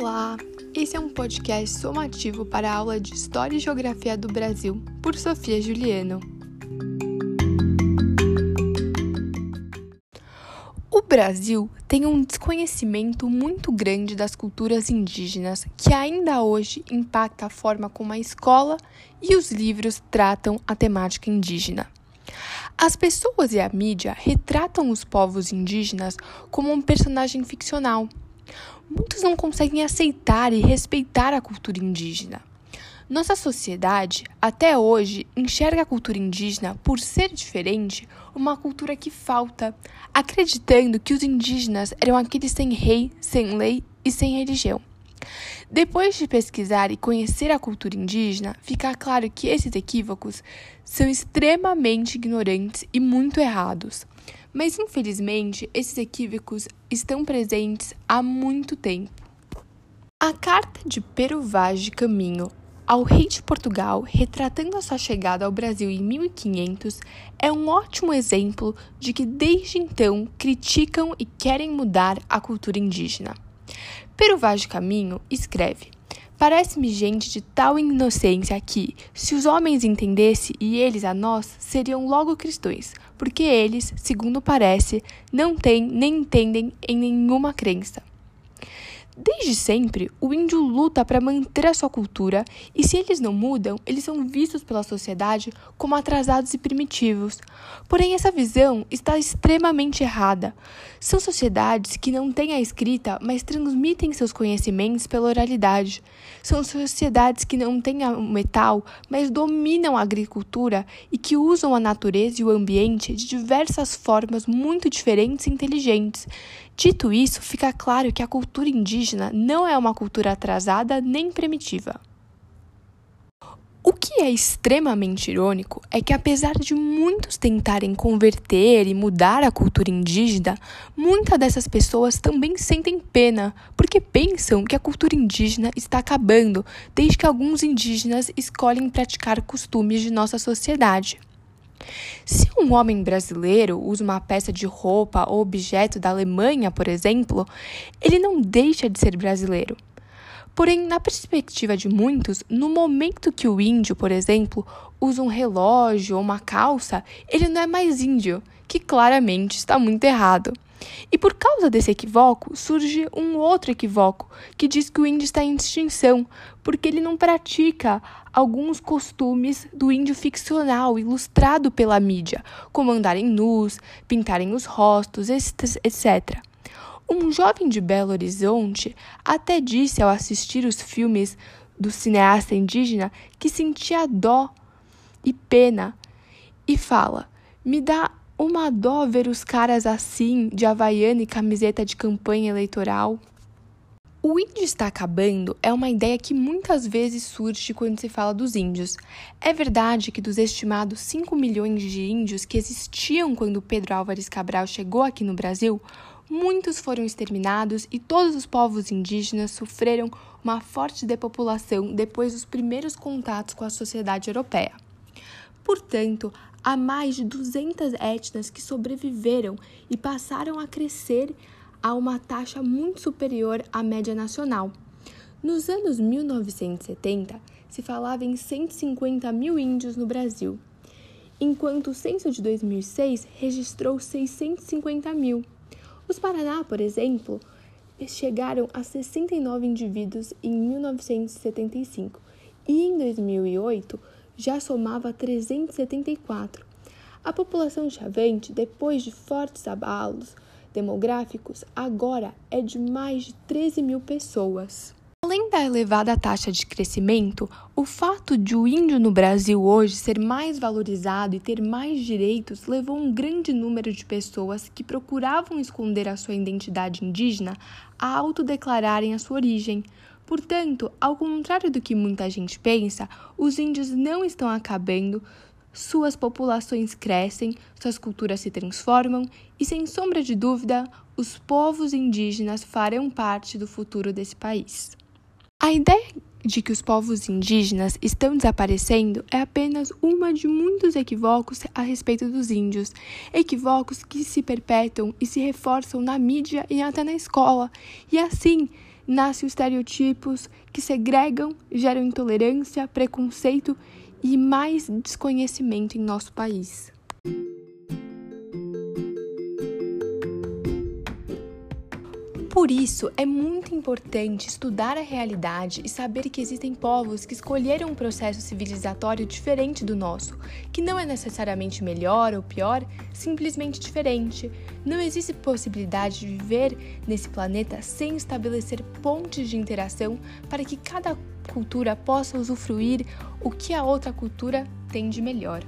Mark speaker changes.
Speaker 1: Olá! Esse é um podcast somativo para a aula de História e Geografia do Brasil, por Sofia Juliano. O Brasil tem um desconhecimento muito grande das culturas indígenas que ainda hoje impacta a forma como a escola e os livros tratam a temática indígena. As pessoas e a mídia retratam os povos indígenas como um personagem ficcional muitos não conseguem aceitar e respeitar a cultura indígena. Nossa sociedade, até hoje, enxerga a cultura indígena, por ser diferente, uma cultura que falta, acreditando que os indígenas eram aqueles sem rei, sem lei e sem religião. Depois de pesquisar e conhecer a cultura indígena, fica claro que esses equívocos são extremamente ignorantes e muito errados. Mas infelizmente, esses equívocos estão presentes há muito tempo. A carta de Pero Vaz de Caminho ao rei de Portugal, retratando a sua chegada ao Brasil em 1500, é um ótimo exemplo de que desde então criticam e querem mudar a cultura indígena. Pero Vaz de Caminho escreve: Parece-me gente de tal inocência que, se os homens entendessem e eles a nós, seriam logo cristãos, porque eles, segundo parece, não têm nem entendem em nenhuma crença. Desde sempre, o índio luta para manter a sua cultura e, se eles não mudam, eles são vistos pela sociedade como atrasados e primitivos. Porém, essa visão está extremamente errada. São sociedades que não têm a escrita, mas transmitem seus conhecimentos pela oralidade. São sociedades que não têm o metal, mas dominam a agricultura e que usam a natureza e o ambiente de diversas formas muito diferentes e inteligentes. Dito isso, fica claro que a cultura indígena não é uma cultura atrasada nem primitiva. O que é extremamente irônico é que, apesar de muitos tentarem converter e mudar a cultura indígena, muitas dessas pessoas também sentem pena, porque pensam que a cultura indígena está acabando desde que alguns indígenas escolhem praticar costumes de nossa sociedade. Se um homem brasileiro usa uma peça de roupa ou objeto da Alemanha, por exemplo, ele não deixa de ser brasileiro. Porém, na perspectiva de muitos, no momento que o índio, por exemplo, usa um relógio ou uma calça, ele não é mais índio, que claramente está muito errado. E por causa desse equívoco, surge um outro equívoco que diz que o índio está em extinção, porque ele não pratica alguns costumes do índio ficcional ilustrado pela mídia, como andarem nus, pintarem os rostos, etc. Um jovem de Belo Horizonte até disse ao assistir os filmes do cineasta indígena que sentia dó e pena e fala: Me dá uma dó ver os caras assim, de havaiana e camiseta de campanha eleitoral. O índio está acabando é uma ideia que muitas vezes surge quando se fala dos índios. É verdade que dos estimados 5 milhões de índios que existiam quando Pedro Álvares Cabral chegou aqui no Brasil, muitos foram exterminados e todos os povos indígenas sofreram uma forte depopulação depois dos primeiros contatos com a sociedade europeia. Portanto, há mais de 200 etnias que sobreviveram e passaram a crescer a uma taxa muito superior à média nacional. Nos anos 1970, se falava em 150 mil índios no Brasil, enquanto o censo de 2006 registrou 650 mil. Os Paraná, por exemplo, chegaram a 69 indivíduos em 1975 e em 2008 já somava 374. A população de Chavante, depois de fortes abalos demográficos, agora é de mais de 13 mil pessoas. Além da elevada taxa de crescimento, o fato de o índio no Brasil hoje ser mais valorizado e ter mais direitos levou um grande número de pessoas que procuravam esconder a sua identidade indígena a autodeclararem a sua origem, Portanto, ao contrário do que muita gente pensa, os índios não estão acabando, suas populações crescem, suas culturas se transformam e, sem sombra de dúvida, os povos indígenas farão parte do futuro desse país. A ideia de que os povos indígenas estão desaparecendo é apenas uma de muitos equívocos a respeito dos índios, equívocos que se perpetuam e se reforçam na mídia e até na escola, e assim nascem estereotipos que segregam, geram intolerância, preconceito e mais desconhecimento em nosso país. Por isso, é muito importante estudar a realidade e saber que existem povos que escolheram um processo civilizatório diferente do nosso, que não é necessariamente melhor ou pior, simplesmente diferente. Não existe possibilidade de viver nesse planeta sem estabelecer pontes de interação para que cada cultura possa usufruir o que a outra cultura tem de melhor.